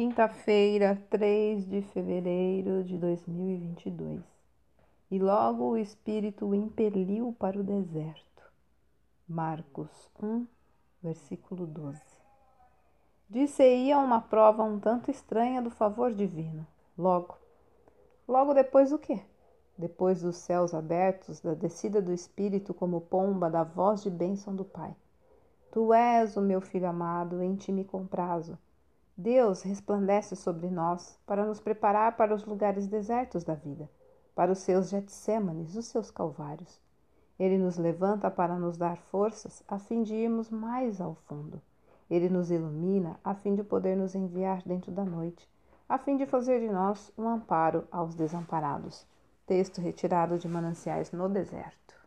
Quinta-feira, 3 de fevereiro de 2022. E logo o Espírito o impeliu para o deserto. Marcos 1, versículo 12. Disse-ia uma prova um tanto estranha do favor divino. Logo. Logo depois o quê? Depois dos céus abertos, da descida do Espírito como pomba da voz de bênção do Pai. Tu és o meu filho amado, em ti me comprazo. Deus resplandece sobre nós para nos preparar para os lugares desertos da vida, para os seus Getsêmanes, os seus calvários. Ele nos levanta para nos dar forças a fim de irmos mais ao fundo. Ele nos ilumina a fim de poder nos enviar dentro da noite, a fim de fazer de nós um amparo aos desamparados. Texto retirado de Mananciais no Deserto.